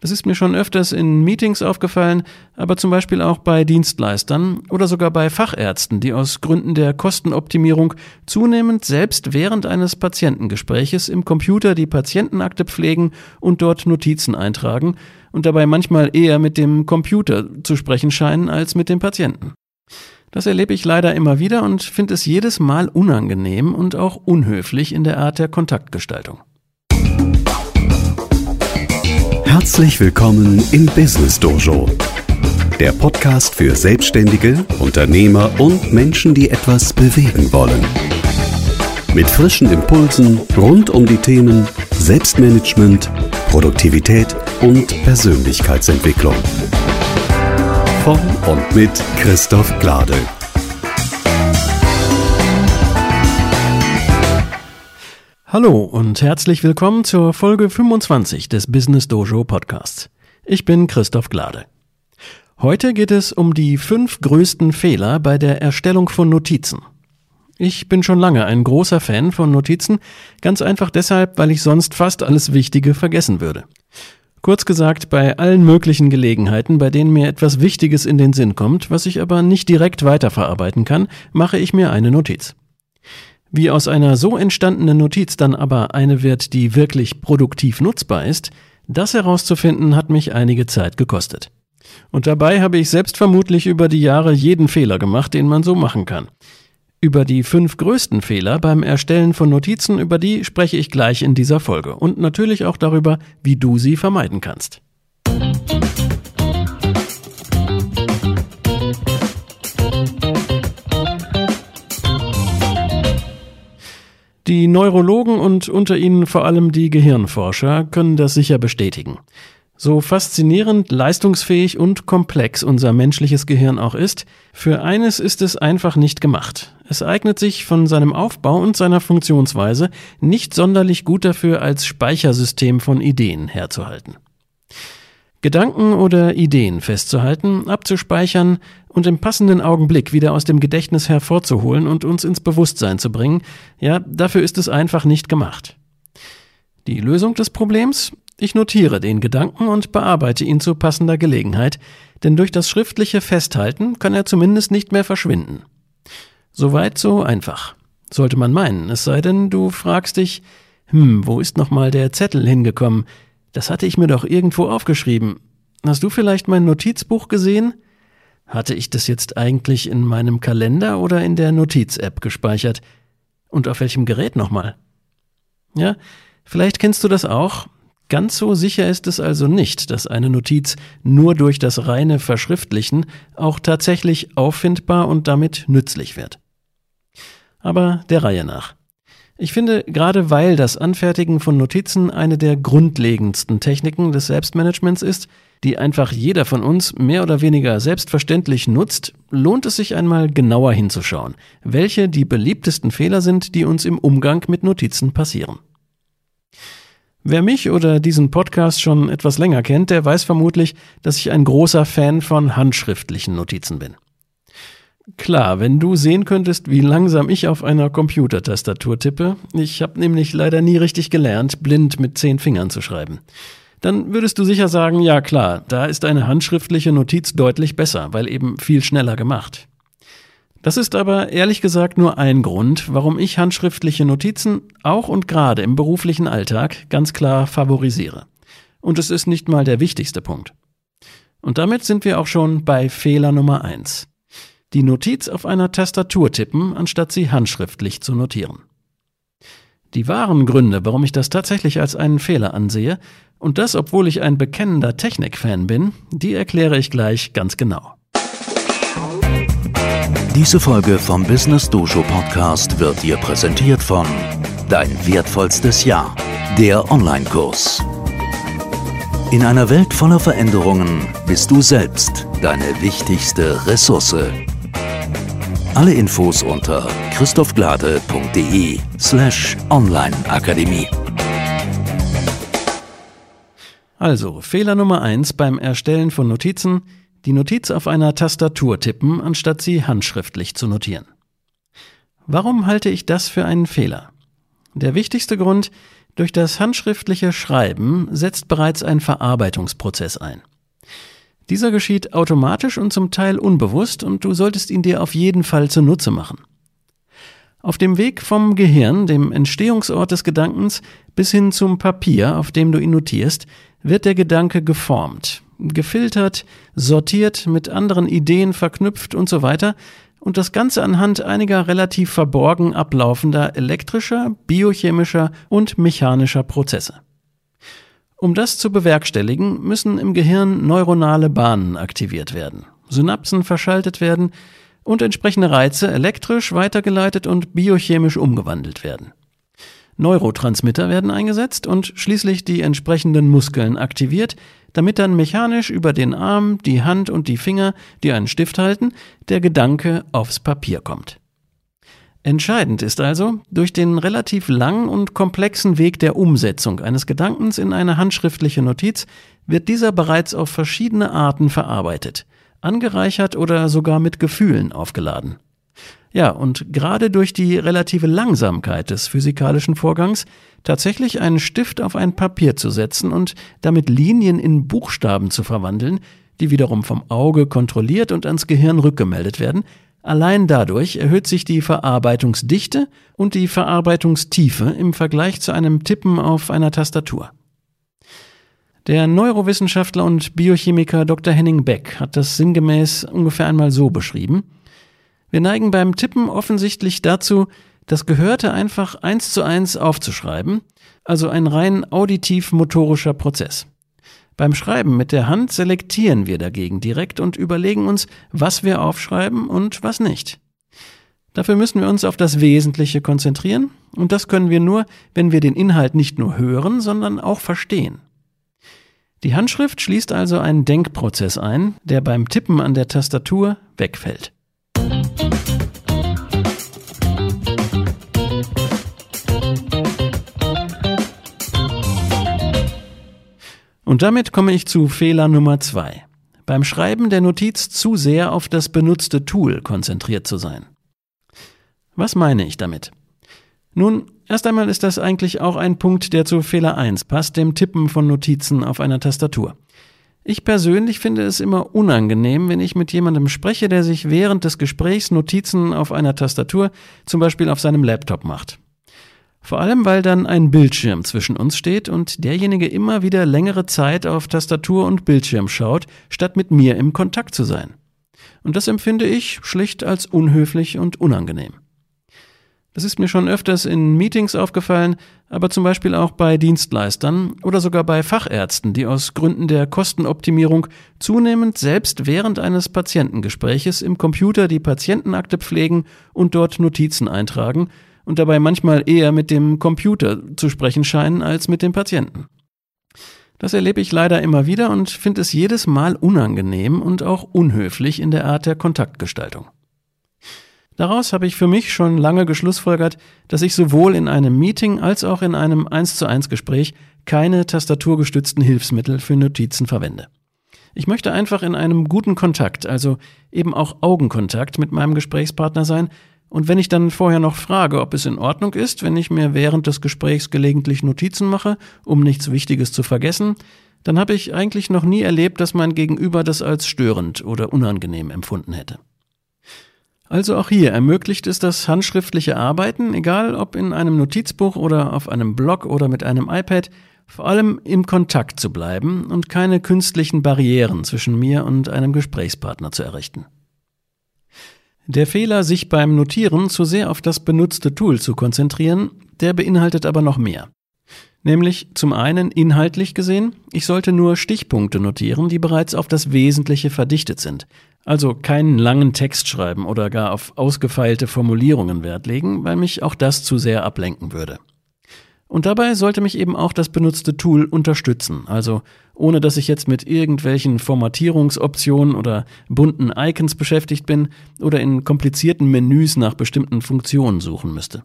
Das ist mir schon öfters in Meetings aufgefallen, aber zum Beispiel auch bei Dienstleistern oder sogar bei Fachärzten, die aus Gründen der Kostenoptimierung zunehmend selbst während eines Patientengespräches im Computer die Patientenakte pflegen und dort Notizen eintragen und dabei manchmal eher mit dem Computer zu sprechen scheinen als mit dem Patienten. Das erlebe ich leider immer wieder und finde es jedes Mal unangenehm und auch unhöflich in der Art der Kontaktgestaltung. Herzlich willkommen im Business Dojo, der Podcast für Selbstständige, Unternehmer und Menschen, die etwas bewegen wollen. Mit frischen Impulsen rund um die Themen Selbstmanagement, Produktivität und Persönlichkeitsentwicklung. Von und mit Christoph Glade. Hallo und herzlich willkommen zur Folge 25 des Business Dojo Podcasts. Ich bin Christoph Glade. Heute geht es um die fünf größten Fehler bei der Erstellung von Notizen. Ich bin schon lange ein großer Fan von Notizen, ganz einfach deshalb, weil ich sonst fast alles Wichtige vergessen würde. Kurz gesagt, bei allen möglichen Gelegenheiten, bei denen mir etwas Wichtiges in den Sinn kommt, was ich aber nicht direkt weiterverarbeiten kann, mache ich mir eine Notiz. Wie aus einer so entstandenen Notiz dann aber eine wird, die wirklich produktiv nutzbar ist, das herauszufinden hat mich einige Zeit gekostet. Und dabei habe ich selbst vermutlich über die Jahre jeden Fehler gemacht, den man so machen kann. Über die fünf größten Fehler beim Erstellen von Notizen, über die spreche ich gleich in dieser Folge und natürlich auch darüber, wie du sie vermeiden kannst. Die Neurologen und unter ihnen vor allem die Gehirnforscher können das sicher bestätigen. So faszinierend, leistungsfähig und komplex unser menschliches Gehirn auch ist, für eines ist es einfach nicht gemacht. Es eignet sich von seinem Aufbau und seiner Funktionsweise nicht sonderlich gut dafür, als Speichersystem von Ideen herzuhalten. Gedanken oder Ideen festzuhalten, abzuspeichern und im passenden Augenblick wieder aus dem Gedächtnis hervorzuholen und uns ins Bewusstsein zu bringen, ja, dafür ist es einfach nicht gemacht. Die Lösung des Problems? Ich notiere den Gedanken und bearbeite ihn zu passender Gelegenheit, denn durch das schriftliche Festhalten kann er zumindest nicht mehr verschwinden. Soweit so einfach. Sollte man meinen, es sei denn, du fragst dich, hm, wo ist nochmal der Zettel hingekommen? Das hatte ich mir doch irgendwo aufgeschrieben. Hast du vielleicht mein Notizbuch gesehen? Hatte ich das jetzt eigentlich in meinem Kalender oder in der Notiz-App gespeichert? Und auf welchem Gerät nochmal? Ja, vielleicht kennst du das auch. Ganz so sicher ist es also nicht, dass eine Notiz nur durch das reine Verschriftlichen auch tatsächlich auffindbar und damit nützlich wird. Aber der Reihe nach. Ich finde, gerade weil das Anfertigen von Notizen eine der grundlegendsten Techniken des Selbstmanagements ist, die einfach jeder von uns mehr oder weniger selbstverständlich nutzt, lohnt es sich einmal genauer hinzuschauen, welche die beliebtesten Fehler sind, die uns im Umgang mit Notizen passieren. Wer mich oder diesen Podcast schon etwas länger kennt, der weiß vermutlich, dass ich ein großer Fan von handschriftlichen Notizen bin. Klar, wenn du sehen könntest, wie langsam ich auf einer Computertastatur tippe, ich habe nämlich leider nie richtig gelernt, blind mit zehn Fingern zu schreiben, dann würdest du sicher sagen, ja klar, da ist eine handschriftliche Notiz deutlich besser, weil eben viel schneller gemacht. Das ist aber ehrlich gesagt nur ein Grund, warum ich handschriftliche Notizen auch und gerade im beruflichen Alltag ganz klar favorisiere. Und es ist nicht mal der wichtigste Punkt. Und damit sind wir auch schon bei Fehler Nummer eins die Notiz auf einer Tastatur tippen, anstatt sie handschriftlich zu notieren. Die wahren Gründe, warum ich das tatsächlich als einen Fehler ansehe, und das obwohl ich ein bekennender Technikfan bin, die erkläre ich gleich ganz genau. Diese Folge vom Business Dojo Podcast wird dir präsentiert von Dein wertvollstes Jahr, der Online-Kurs. In einer Welt voller Veränderungen bist du selbst deine wichtigste Ressource. Alle Infos unter christophglade.de slash onlineakademie. Also, Fehler Nummer eins beim Erstellen von Notizen, die Notiz auf einer Tastatur tippen, anstatt sie handschriftlich zu notieren. Warum halte ich das für einen Fehler? Der wichtigste Grund, Durch das handschriftliche Schreiben setzt bereits ein Verarbeitungsprozess ein. Dieser geschieht automatisch und zum Teil unbewusst und du solltest ihn dir auf jeden Fall zunutze machen. Auf dem Weg vom Gehirn, dem Entstehungsort des Gedankens, bis hin zum Papier, auf dem du ihn notierst, wird der Gedanke geformt, gefiltert, sortiert, mit anderen Ideen verknüpft und so weiter, und das Ganze anhand einiger relativ verborgen ablaufender elektrischer, biochemischer und mechanischer Prozesse. Um das zu bewerkstelligen, müssen im Gehirn neuronale Bahnen aktiviert werden, Synapsen verschaltet werden und entsprechende Reize elektrisch weitergeleitet und biochemisch umgewandelt werden. Neurotransmitter werden eingesetzt und schließlich die entsprechenden Muskeln aktiviert, damit dann mechanisch über den Arm, die Hand und die Finger, die einen Stift halten, der Gedanke aufs Papier kommt. Entscheidend ist also, durch den relativ langen und komplexen Weg der Umsetzung eines Gedankens in eine handschriftliche Notiz wird dieser bereits auf verschiedene Arten verarbeitet, angereichert oder sogar mit Gefühlen aufgeladen. Ja, und gerade durch die relative Langsamkeit des physikalischen Vorgangs tatsächlich einen Stift auf ein Papier zu setzen und damit Linien in Buchstaben zu verwandeln, die wiederum vom Auge kontrolliert und ans Gehirn rückgemeldet werden, allein dadurch erhöht sich die Verarbeitungsdichte und die Verarbeitungstiefe im Vergleich zu einem Tippen auf einer Tastatur. Der Neurowissenschaftler und Biochemiker Dr. Henning Beck hat das sinngemäß ungefähr einmal so beschrieben, wir neigen beim Tippen offensichtlich dazu, das Gehörte einfach eins zu eins aufzuschreiben, also ein rein auditiv-motorischer Prozess. Beim Schreiben mit der Hand selektieren wir dagegen direkt und überlegen uns, was wir aufschreiben und was nicht. Dafür müssen wir uns auf das Wesentliche konzentrieren, und das können wir nur, wenn wir den Inhalt nicht nur hören, sondern auch verstehen. Die Handschrift schließt also einen Denkprozess ein, der beim Tippen an der Tastatur wegfällt. Und damit komme ich zu Fehler Nummer zwei. Beim Schreiben der Notiz zu sehr auf das benutzte Tool konzentriert zu sein. Was meine ich damit? Nun, erst einmal ist das eigentlich auch ein Punkt, der zu Fehler 1 passt, dem Tippen von Notizen auf einer Tastatur. Ich persönlich finde es immer unangenehm, wenn ich mit jemandem spreche, der sich während des Gesprächs Notizen auf einer Tastatur, zum Beispiel auf seinem Laptop macht. Vor allem, weil dann ein Bildschirm zwischen uns steht und derjenige immer wieder längere Zeit auf Tastatur und Bildschirm schaut, statt mit mir im Kontakt zu sein. Und das empfinde ich schlicht als unhöflich und unangenehm. Das ist mir schon öfters in Meetings aufgefallen, aber zum Beispiel auch bei Dienstleistern oder sogar bei Fachärzten, die aus Gründen der Kostenoptimierung zunehmend selbst während eines Patientengespräches im Computer die Patientenakte pflegen und dort Notizen eintragen, und dabei manchmal eher mit dem Computer zu sprechen scheinen als mit dem Patienten. Das erlebe ich leider immer wieder und finde es jedes Mal unangenehm und auch unhöflich in der Art der Kontaktgestaltung. Daraus habe ich für mich schon lange geschlussfolgert, dass ich sowohl in einem Meeting als auch in einem 1 zu 1 Gespräch keine tastaturgestützten Hilfsmittel für Notizen verwende. Ich möchte einfach in einem guten Kontakt, also eben auch Augenkontakt mit meinem Gesprächspartner sein und wenn ich dann vorher noch frage, ob es in Ordnung ist, wenn ich mir während des Gesprächs gelegentlich Notizen mache, um nichts Wichtiges zu vergessen, dann habe ich eigentlich noch nie erlebt, dass mein Gegenüber das als störend oder unangenehm empfunden hätte. Also auch hier ermöglicht es das handschriftliche Arbeiten, egal ob in einem Notizbuch oder auf einem Blog oder mit einem iPad, vor allem im Kontakt zu bleiben und keine künstlichen Barrieren zwischen mir und einem Gesprächspartner zu errichten. Der Fehler, sich beim Notieren zu sehr auf das benutzte Tool zu konzentrieren, der beinhaltet aber noch mehr. Nämlich zum einen inhaltlich gesehen, ich sollte nur Stichpunkte notieren, die bereits auf das Wesentliche verdichtet sind. Also keinen langen Text schreiben oder gar auf ausgefeilte Formulierungen Wert legen, weil mich auch das zu sehr ablenken würde. Und dabei sollte mich eben auch das benutzte Tool unterstützen, also ohne dass ich jetzt mit irgendwelchen Formatierungsoptionen oder bunten Icons beschäftigt bin oder in komplizierten Menüs nach bestimmten Funktionen suchen müsste.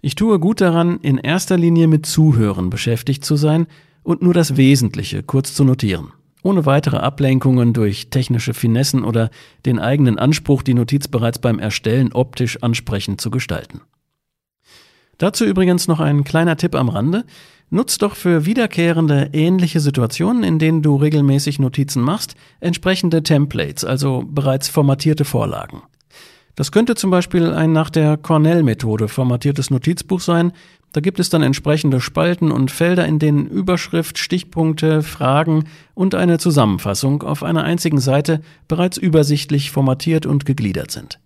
Ich tue gut daran, in erster Linie mit Zuhören beschäftigt zu sein und nur das Wesentliche kurz zu notieren, ohne weitere Ablenkungen durch technische Finessen oder den eigenen Anspruch, die Notiz bereits beim Erstellen optisch ansprechend zu gestalten. Dazu übrigens noch ein kleiner Tipp am Rande. Nutz doch für wiederkehrende ähnliche Situationen, in denen du regelmäßig Notizen machst, entsprechende Templates, also bereits formatierte Vorlagen. Das könnte zum Beispiel ein nach der Cornell-Methode formatiertes Notizbuch sein. Da gibt es dann entsprechende Spalten und Felder, in denen Überschrift, Stichpunkte, Fragen und eine Zusammenfassung auf einer einzigen Seite bereits übersichtlich formatiert und gegliedert sind.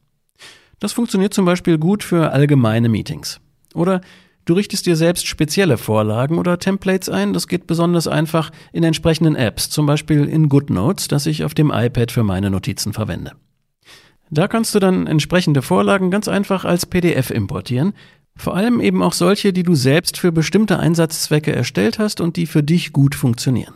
Das funktioniert zum Beispiel gut für allgemeine Meetings. Oder du richtest dir selbst spezielle Vorlagen oder Templates ein. Das geht besonders einfach in entsprechenden Apps, zum Beispiel in GoodNotes, das ich auf dem iPad für meine Notizen verwende. Da kannst du dann entsprechende Vorlagen ganz einfach als PDF importieren, vor allem eben auch solche, die du selbst für bestimmte Einsatzzwecke erstellt hast und die für dich gut funktionieren.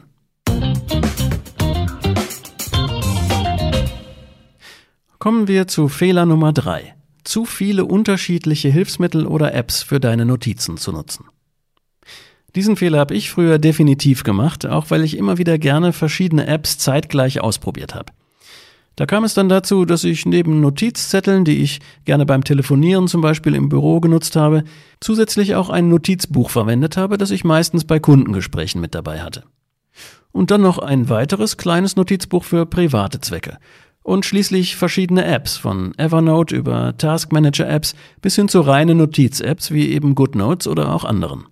Kommen wir zu Fehler Nummer drei: Zu viele unterschiedliche Hilfsmittel oder Apps für deine Notizen zu nutzen. Diesen Fehler habe ich früher definitiv gemacht, auch weil ich immer wieder gerne verschiedene Apps zeitgleich ausprobiert habe. Da kam es dann dazu, dass ich neben Notizzetteln, die ich gerne beim Telefonieren zum Beispiel im Büro genutzt habe, zusätzlich auch ein Notizbuch verwendet habe, das ich meistens bei Kundengesprächen mit dabei hatte. Und dann noch ein weiteres kleines Notizbuch für private Zwecke. Und schließlich verschiedene Apps, von Evernote über Task Manager Apps bis hin zu reinen Notiz-Apps wie eben GoodNotes oder auch anderen.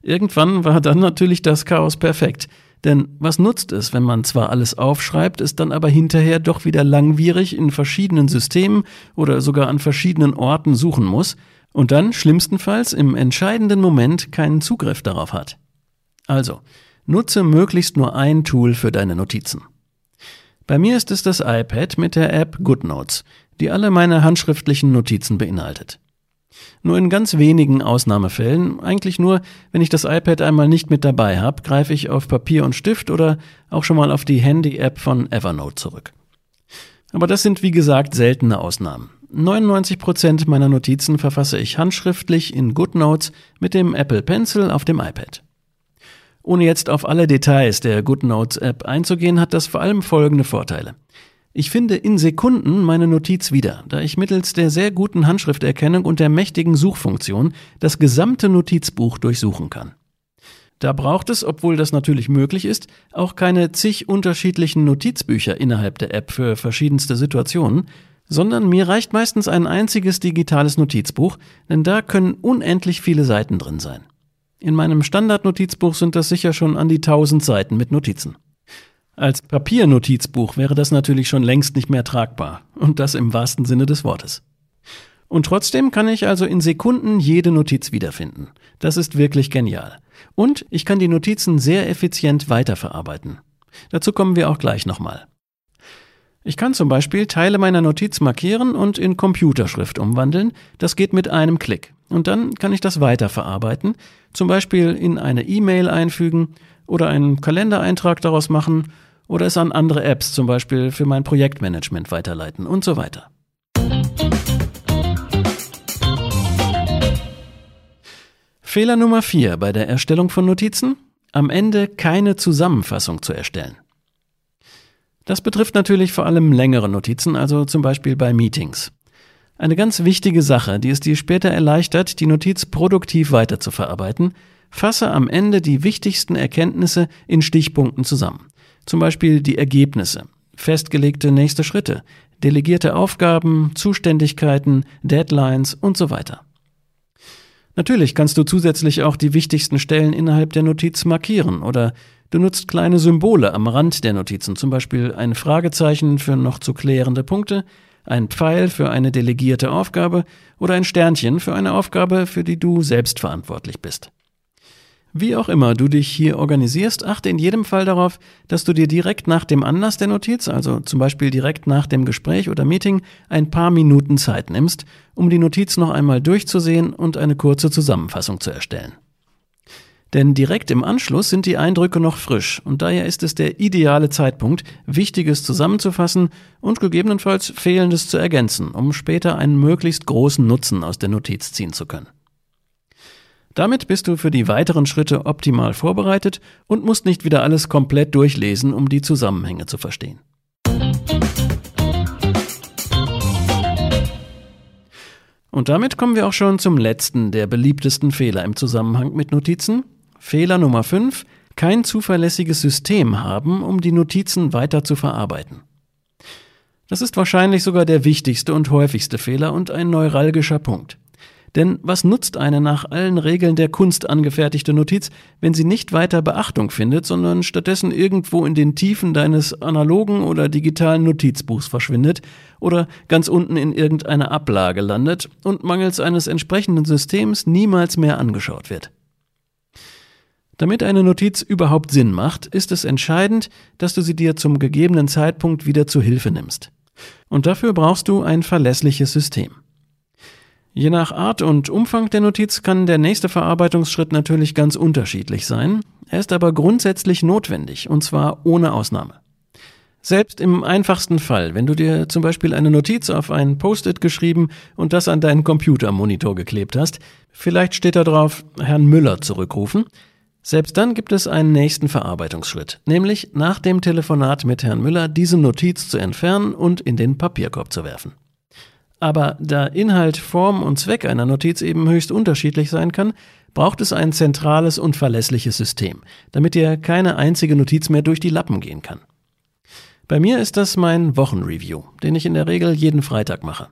Irgendwann war dann natürlich das Chaos perfekt. Denn was nutzt es, wenn man zwar alles aufschreibt, es dann aber hinterher doch wieder langwierig in verschiedenen Systemen oder sogar an verschiedenen Orten suchen muss und dann schlimmstenfalls im entscheidenden Moment keinen Zugriff darauf hat? Also, nutze möglichst nur ein Tool für deine Notizen. Bei mir ist es das iPad mit der App GoodNotes, die alle meine handschriftlichen Notizen beinhaltet. Nur in ganz wenigen Ausnahmefällen, eigentlich nur, wenn ich das iPad einmal nicht mit dabei habe, greife ich auf Papier und Stift oder auch schon mal auf die Handy-App von Evernote zurück. Aber das sind wie gesagt seltene Ausnahmen. 99 Prozent meiner Notizen verfasse ich handschriftlich in GoodNotes mit dem Apple Pencil auf dem iPad. Ohne jetzt auf alle Details der GoodNotes App einzugehen, hat das vor allem folgende Vorteile. Ich finde in Sekunden meine Notiz wieder, da ich mittels der sehr guten Handschrifterkennung und der mächtigen Suchfunktion das gesamte Notizbuch durchsuchen kann. Da braucht es, obwohl das natürlich möglich ist, auch keine zig unterschiedlichen Notizbücher innerhalb der App für verschiedenste Situationen, sondern mir reicht meistens ein einziges digitales Notizbuch, denn da können unendlich viele Seiten drin sein. In meinem Standardnotizbuch sind das sicher schon an die tausend Seiten mit Notizen. Als Papiernotizbuch wäre das natürlich schon längst nicht mehr tragbar, und das im wahrsten Sinne des Wortes. Und trotzdem kann ich also in Sekunden jede Notiz wiederfinden. Das ist wirklich genial. Und ich kann die Notizen sehr effizient weiterverarbeiten. Dazu kommen wir auch gleich nochmal. Ich kann zum Beispiel Teile meiner Notiz markieren und in Computerschrift umwandeln. Das geht mit einem Klick. Und dann kann ich das weiterverarbeiten, zum Beispiel in eine E-Mail einfügen oder einen Kalendereintrag daraus machen oder es an andere Apps, zum Beispiel für mein Projektmanagement weiterleiten und so weiter. Fehler Nummer 4 bei der Erstellung von Notizen? Am Ende keine Zusammenfassung zu erstellen. Das betrifft natürlich vor allem längere Notizen, also zum Beispiel bei Meetings. Eine ganz wichtige Sache, die es dir später erleichtert, die Notiz produktiv weiterzuverarbeiten, fasse am Ende die wichtigsten Erkenntnisse in Stichpunkten zusammen. Zum Beispiel die Ergebnisse, festgelegte nächste Schritte, delegierte Aufgaben, Zuständigkeiten, Deadlines und so weiter. Natürlich kannst du zusätzlich auch die wichtigsten Stellen innerhalb der Notiz markieren oder du nutzt kleine Symbole am Rand der Notizen, zum Beispiel ein Fragezeichen für noch zu klärende Punkte, ein Pfeil für eine delegierte Aufgabe oder ein Sternchen für eine Aufgabe, für die du selbst verantwortlich bist. Wie auch immer du dich hier organisierst, achte in jedem Fall darauf, dass du dir direkt nach dem Anlass der Notiz, also zum Beispiel direkt nach dem Gespräch oder Meeting, ein paar Minuten Zeit nimmst, um die Notiz noch einmal durchzusehen und eine kurze Zusammenfassung zu erstellen. Denn direkt im Anschluss sind die Eindrücke noch frisch und daher ist es der ideale Zeitpunkt, Wichtiges zusammenzufassen und gegebenenfalls Fehlendes zu ergänzen, um später einen möglichst großen Nutzen aus der Notiz ziehen zu können. Damit bist du für die weiteren Schritte optimal vorbereitet und musst nicht wieder alles komplett durchlesen, um die Zusammenhänge zu verstehen. Und damit kommen wir auch schon zum letzten der beliebtesten Fehler im Zusammenhang mit Notizen. Fehler Nummer 5. Kein zuverlässiges System haben, um die Notizen weiter zu verarbeiten. Das ist wahrscheinlich sogar der wichtigste und häufigste Fehler und ein neuralgischer Punkt. Denn was nutzt eine nach allen Regeln der Kunst angefertigte Notiz, wenn sie nicht weiter Beachtung findet, sondern stattdessen irgendwo in den Tiefen deines analogen oder digitalen Notizbuchs verschwindet oder ganz unten in irgendeiner Ablage landet und mangels eines entsprechenden Systems niemals mehr angeschaut wird? Damit eine Notiz überhaupt Sinn macht, ist es entscheidend, dass du sie dir zum gegebenen Zeitpunkt wieder zu Hilfe nimmst. Und dafür brauchst du ein verlässliches System. Je nach Art und Umfang der Notiz kann der nächste Verarbeitungsschritt natürlich ganz unterschiedlich sein. Er ist aber grundsätzlich notwendig, und zwar ohne Ausnahme. Selbst im einfachsten Fall, wenn du dir zum Beispiel eine Notiz auf ein Post-it geschrieben und das an deinen Computermonitor geklebt hast, vielleicht steht da drauf Herrn Müller zurückrufen, selbst dann gibt es einen nächsten Verarbeitungsschritt, nämlich nach dem Telefonat mit Herrn Müller diese Notiz zu entfernen und in den Papierkorb zu werfen. Aber da Inhalt, Form und Zweck einer Notiz eben höchst unterschiedlich sein kann, braucht es ein zentrales und verlässliches System, damit dir keine einzige Notiz mehr durch die Lappen gehen kann. Bei mir ist das mein Wochenreview, den ich in der Regel jeden Freitag mache.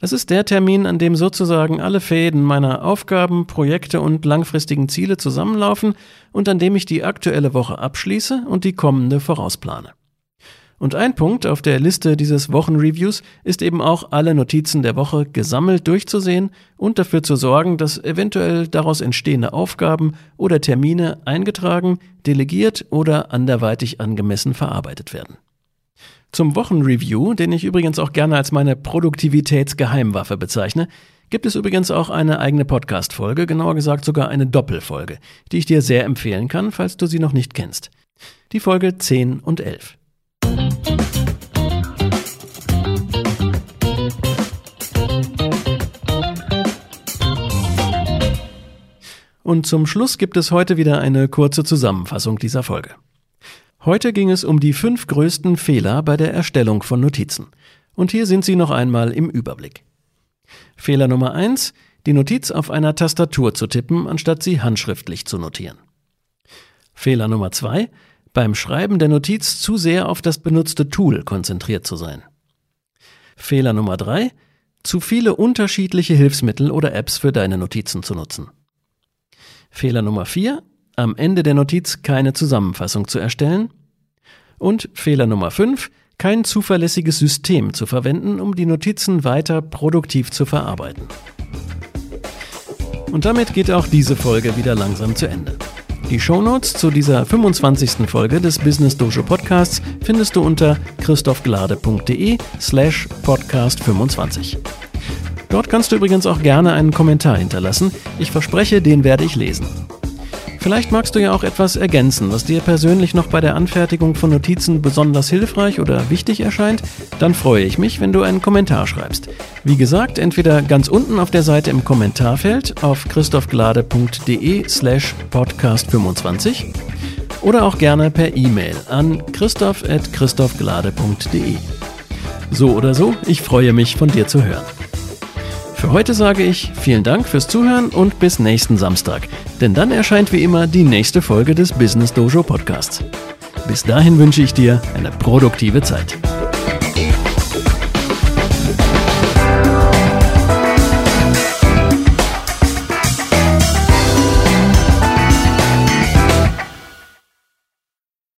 Das ist der Termin, an dem sozusagen alle Fäden meiner Aufgaben, Projekte und langfristigen Ziele zusammenlaufen und an dem ich die aktuelle Woche abschließe und die kommende vorausplane. Und ein Punkt auf der Liste dieses Wochenreviews ist eben auch alle Notizen der Woche gesammelt durchzusehen und dafür zu sorgen, dass eventuell daraus entstehende Aufgaben oder Termine eingetragen, delegiert oder anderweitig angemessen verarbeitet werden. Zum Wochenreview, den ich übrigens auch gerne als meine Produktivitätsgeheimwaffe bezeichne, gibt es übrigens auch eine eigene Podcast-Folge, genauer gesagt sogar eine Doppelfolge, die ich dir sehr empfehlen kann, falls du sie noch nicht kennst. Die Folge 10 und 11. Und zum Schluss gibt es heute wieder eine kurze Zusammenfassung dieser Folge. Heute ging es um die fünf größten Fehler bei der Erstellung von Notizen. Und hier sind sie noch einmal im Überblick. Fehler Nummer eins: die Notiz auf einer Tastatur zu tippen, anstatt sie handschriftlich zu notieren. Fehler Nummer zwei: beim Schreiben der Notiz zu sehr auf das benutzte Tool konzentriert zu sein. Fehler Nummer drei: zu viele unterschiedliche Hilfsmittel oder Apps für deine Notizen zu nutzen. Fehler Nummer vier: am Ende der Notiz keine Zusammenfassung zu erstellen. Und Fehler Nummer fünf: kein zuverlässiges System zu verwenden, um die Notizen weiter produktiv zu verarbeiten. Und damit geht auch diese Folge wieder langsam zu Ende. Die Shownotes zu dieser 25. Folge des Business Dojo Podcasts findest du unter christophglade.de slash podcast 25. Dort kannst du übrigens auch gerne einen Kommentar hinterlassen. Ich verspreche, den werde ich lesen. Vielleicht magst du ja auch etwas ergänzen, was dir persönlich noch bei der Anfertigung von Notizen besonders hilfreich oder wichtig erscheint. Dann freue ich mich, wenn du einen Kommentar schreibst. Wie gesagt, entweder ganz unten auf der Seite im Kommentarfeld auf christophglade.de slash podcast25 oder auch gerne per E-Mail an christoph.christophglade.de. So oder so, ich freue mich, von dir zu hören. Für heute sage ich vielen Dank fürs Zuhören und bis nächsten Samstag, denn dann erscheint wie immer die nächste Folge des Business Dojo Podcasts. Bis dahin wünsche ich dir eine produktive Zeit.